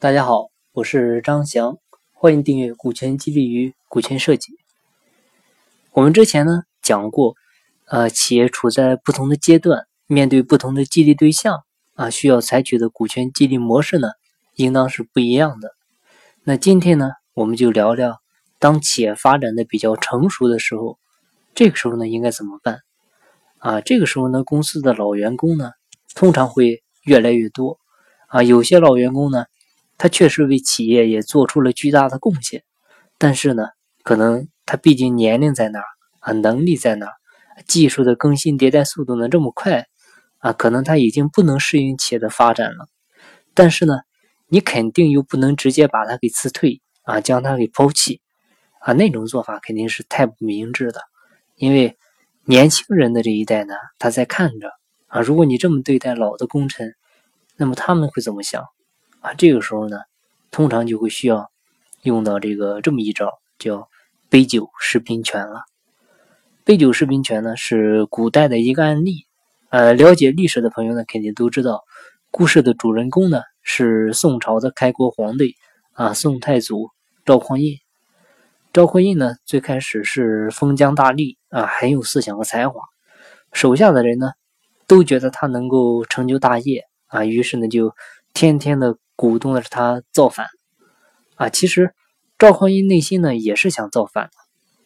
大家好，我是张翔，欢迎订阅《股权激励与股权设计》。我们之前呢讲过，呃，企业处在不同的阶段，面对不同的激励对象啊，需要采取的股权激励模式呢，应当是不一样的。那今天呢，我们就聊聊，当企业发展的比较成熟的时候，这个时候呢应该怎么办？啊，这个时候呢，公司的老员工呢，通常会越来越多啊，有些老员工呢。他确实为企业也做出了巨大的贡献，但是呢，可能他毕竟年龄在那儿啊，能力在那儿，技术的更新迭代速度呢这么快啊，可能他已经不能适应企业的发展了。但是呢，你肯定又不能直接把他给辞退啊，将他给抛弃啊，那种做法肯定是太不明智的。因为年轻人的这一代呢，他在看着啊，如果你这么对待老的功臣，那么他们会怎么想？啊，这个时候呢，通常就会需要用到这个这么一招，叫杯酒释兵权了。杯酒释兵权呢，是古代的一个案例。呃，了解历史的朋友呢，肯定都知道，故事的主人公呢是宋朝的开国皇帝啊，宋太祖赵匡胤。赵匡胤呢，最开始是封疆大吏啊，很有思想和才华，手下的人呢都觉得他能够成就大业啊，于是呢就天天的。鼓动的是他造反啊！其实赵匡胤内心呢也是想造反，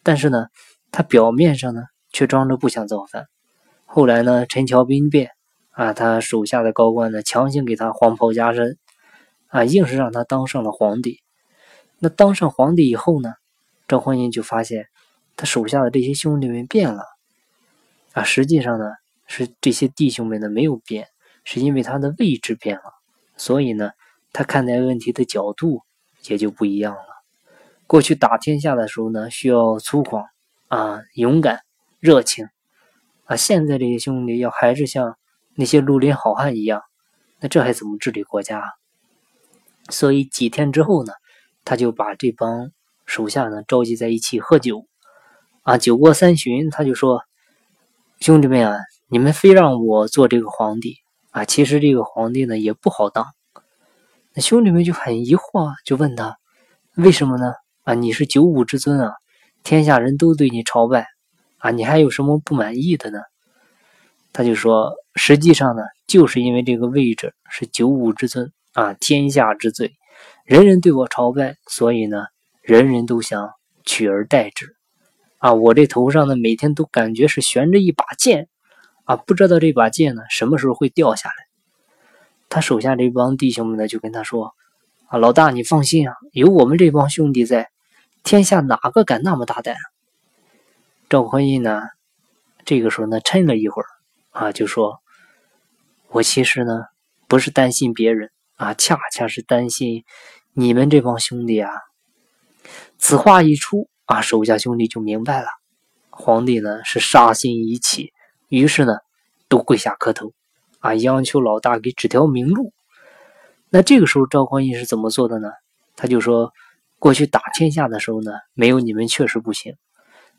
但是呢，他表面上呢却装着不想造反。后来呢，陈桥兵变啊，他手下的高官呢强行给他黄袍加身啊，硬是让他当上了皇帝。那当上皇帝以后呢，赵匡胤就发现他手下的这些兄弟们变了啊，实际上呢是这些弟兄们呢没有变，是因为他的位置变了，所以呢。他看待问题的角度也就不一样了。过去打天下的时候呢，需要粗犷啊、勇敢、热情啊。现在这些兄弟要还是像那些绿林好汉一样，那这还怎么治理国家？所以几天之后呢，他就把这帮手下呢召集在一起喝酒啊。酒过三巡，他就说：“兄弟们啊，你们非让我做这个皇帝啊，其实这个皇帝呢也不好当。”那兄弟们就很疑惑，就问他：“为什么呢？啊，你是九五之尊啊，天下人都对你朝拜啊，你还有什么不满意的呢？”他就说：“实际上呢，就是因为这个位置是九五之尊啊，天下之最，人人对我朝拜，所以呢，人人都想取而代之啊。我这头上呢，每天都感觉是悬着一把剑啊，不知道这把剑呢什么时候会掉下来。”他手下这帮弟兄们呢，就跟他说：“啊，老大，你放心啊，有我们这帮兄弟在，天下哪个敢那么大胆？”赵匡胤呢，这个时候呢，沉了一会儿，啊，就说：“我其实呢，不是担心别人啊，恰恰是担心你们这帮兄弟啊。”此话一出，啊，手下兄弟就明白了，皇帝呢是杀心已起，于是呢，都跪下磕头。啊，央求老大给指条明路。那这个时候，赵匡胤是怎么做的呢？他就说：过去打天下的时候呢，没有你们确实不行，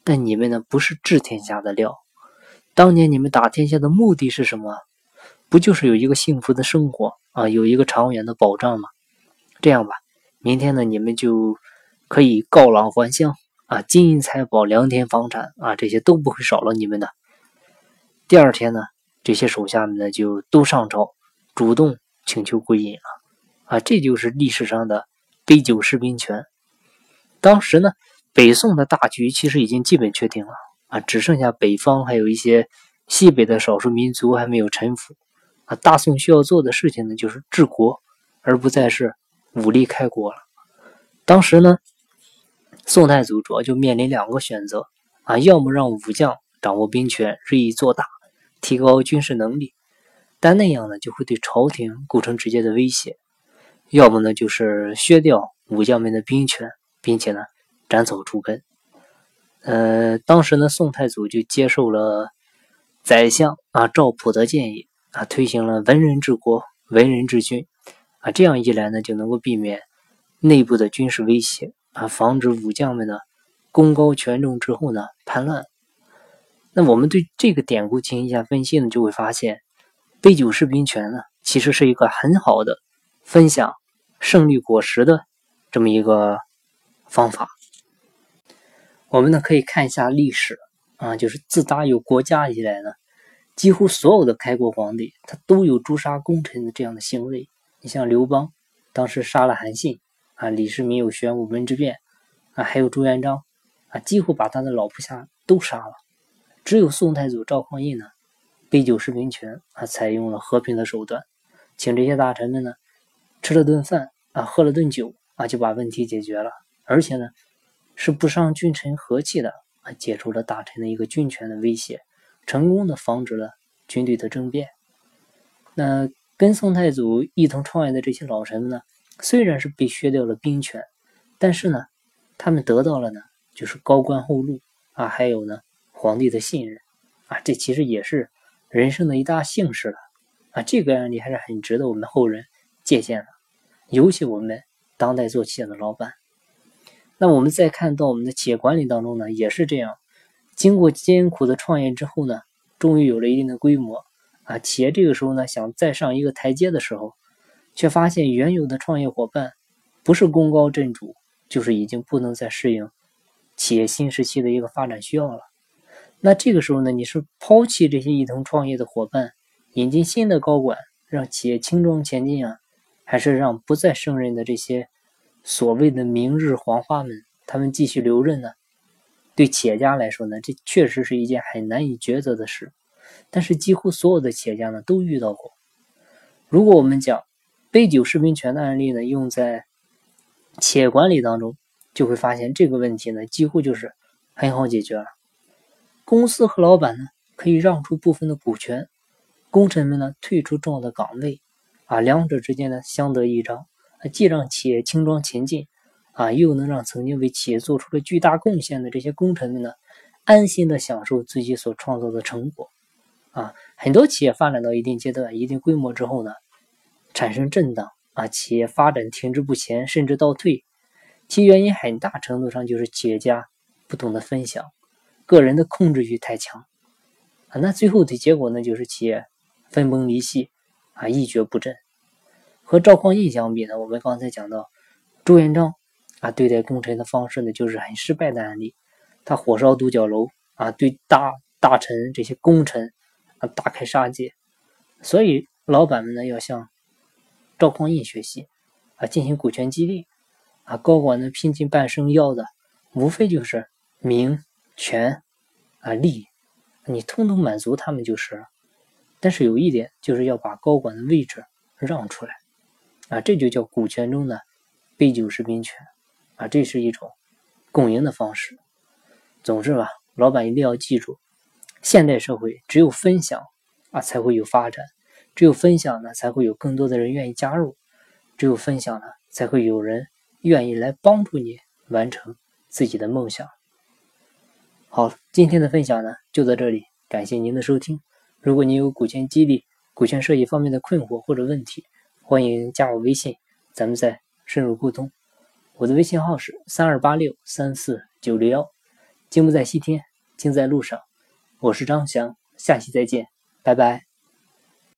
但你们呢不是治天下的料。当年你们打天下的目的是什么？不就是有一个幸福的生活啊，有一个长远的保障吗？这样吧，明天呢，你们就可以告老还乡啊，金银财宝、良田房产啊，这些都不会少了你们的。第二天呢？这些手下们呢，就都上朝，主动请求归隐了，啊，这就是历史上的杯酒释兵权。当时呢，北宋的大局其实已经基本确定了，啊，只剩下北方还有一些西北的少数民族还没有臣服，啊，大宋需要做的事情呢，就是治国，而不再是武力开国了。当时呢，宋太祖主要就面临两个选择，啊，要么让武将掌握兵权，日益做大。提高军事能力，但那样呢就会对朝廷构成直接的威胁；要么呢就是削掉武将们的兵权，并且呢斩草除根。呃，当时呢宋太祖就接受了宰相啊赵普的建议啊，推行了文人治国、文人治军啊，这样一来呢就能够避免内部的军事威胁啊，防止武将们呢功高权重之后呢叛乱。那我们对这个典故进行一下分析呢，就会发现，杯酒释兵权呢，其实是一个很好的分享胜利果实的这么一个方法。我们呢可以看一下历史啊，就是自打有国家以来呢，几乎所有的开国皇帝他都有诛杀功臣的这样的行为。你像刘邦，当时杀了韩信啊；李世民有玄武门之变啊；还有朱元璋啊，几乎把他的老部下都杀了。只有宋太祖赵匡胤呢，杯酒释兵权啊，采用了和平的手段，请这些大臣们呢吃了顿饭啊，喝了顿酒啊，就把问题解决了，而且呢。是不伤君臣和气的啊，解除了大臣的一个军权的威胁，成功的防止了军队的政变。那跟宋太祖一同创业的这些老臣们呢，虽然是被削掉了兵权，但是呢，他们得到了呢，就是高官厚禄啊，还有呢，皇帝的信任啊，这其实也是人生的一大幸事了啊。这个案例还是很值得我们后人借鉴的，尤其我们当代做企业的老板。那我们再看到我们的企业管理当中呢，也是这样。经过艰苦的创业之后呢，终于有了一定的规模啊。企业这个时候呢，想再上一个台阶的时候，却发现原有的创业伙伴不是功高震主，就是已经不能再适应企业新时期的一个发展需要了。那这个时候呢，你是抛弃这些一同创业的伙伴，引进新的高管，让企业轻装前进啊，还是让不再胜任的这些？所谓的明日黄花们，他们继续留任呢？对企业家来说呢，这确实是一件很难以抉择的事。但是几乎所有的企业家呢都遇到过。如果我们讲杯酒释兵权的案例呢，用在企业管理当中，就会发现这个问题呢几乎就是很好解决了。公司和老板呢可以让出部分的股权，功臣们呢退出重要的岗位，啊，两者之间呢相得益彰。既让企业轻装前进，啊，又能让曾经为企业做出了巨大贡献的这些功臣们呢，安心的享受自己所创造的成果，啊，很多企业发展到一定阶段、一定规模之后呢，产生震荡，啊，企业发展停滞不前，甚至倒退，其原因很大程度上就是企业家不懂得分享，个人的控制欲太强，啊，那最后的结果呢，就是企业分崩离析，啊，一蹶不振。和赵匡胤相比呢，我们刚才讲到朱元璋啊，对待功臣的方式呢，就是很失败的案例。他火烧独角楼啊，对大大臣这些功臣啊大开杀戒。所以老板们呢，要向赵匡胤学习啊，进行股权激励啊。高管呢，拼尽半生要的，无非就是名、权啊、利，你通通满足他们就是了。但是有一点，就是要把高管的位置让出来。啊，这就叫股权中的杯酒释兵权啊，这是一种共赢的方式。总之吧，老板一定要记住，现代社会只有分享啊，才会有发展；只有分享呢，才会有更多的人愿意加入；只有分享呢，才会有人愿意来帮助你完成自己的梦想。好，今天的分享呢就到这里，感谢您的收听。如果您有股权激励、股权设计方面的困惑或者问题，欢迎加我微信，咱们再深入沟通。我的微信号是三二八六三四九六幺。金不在西天，金在路上。我是张翔，下期再见，拜拜。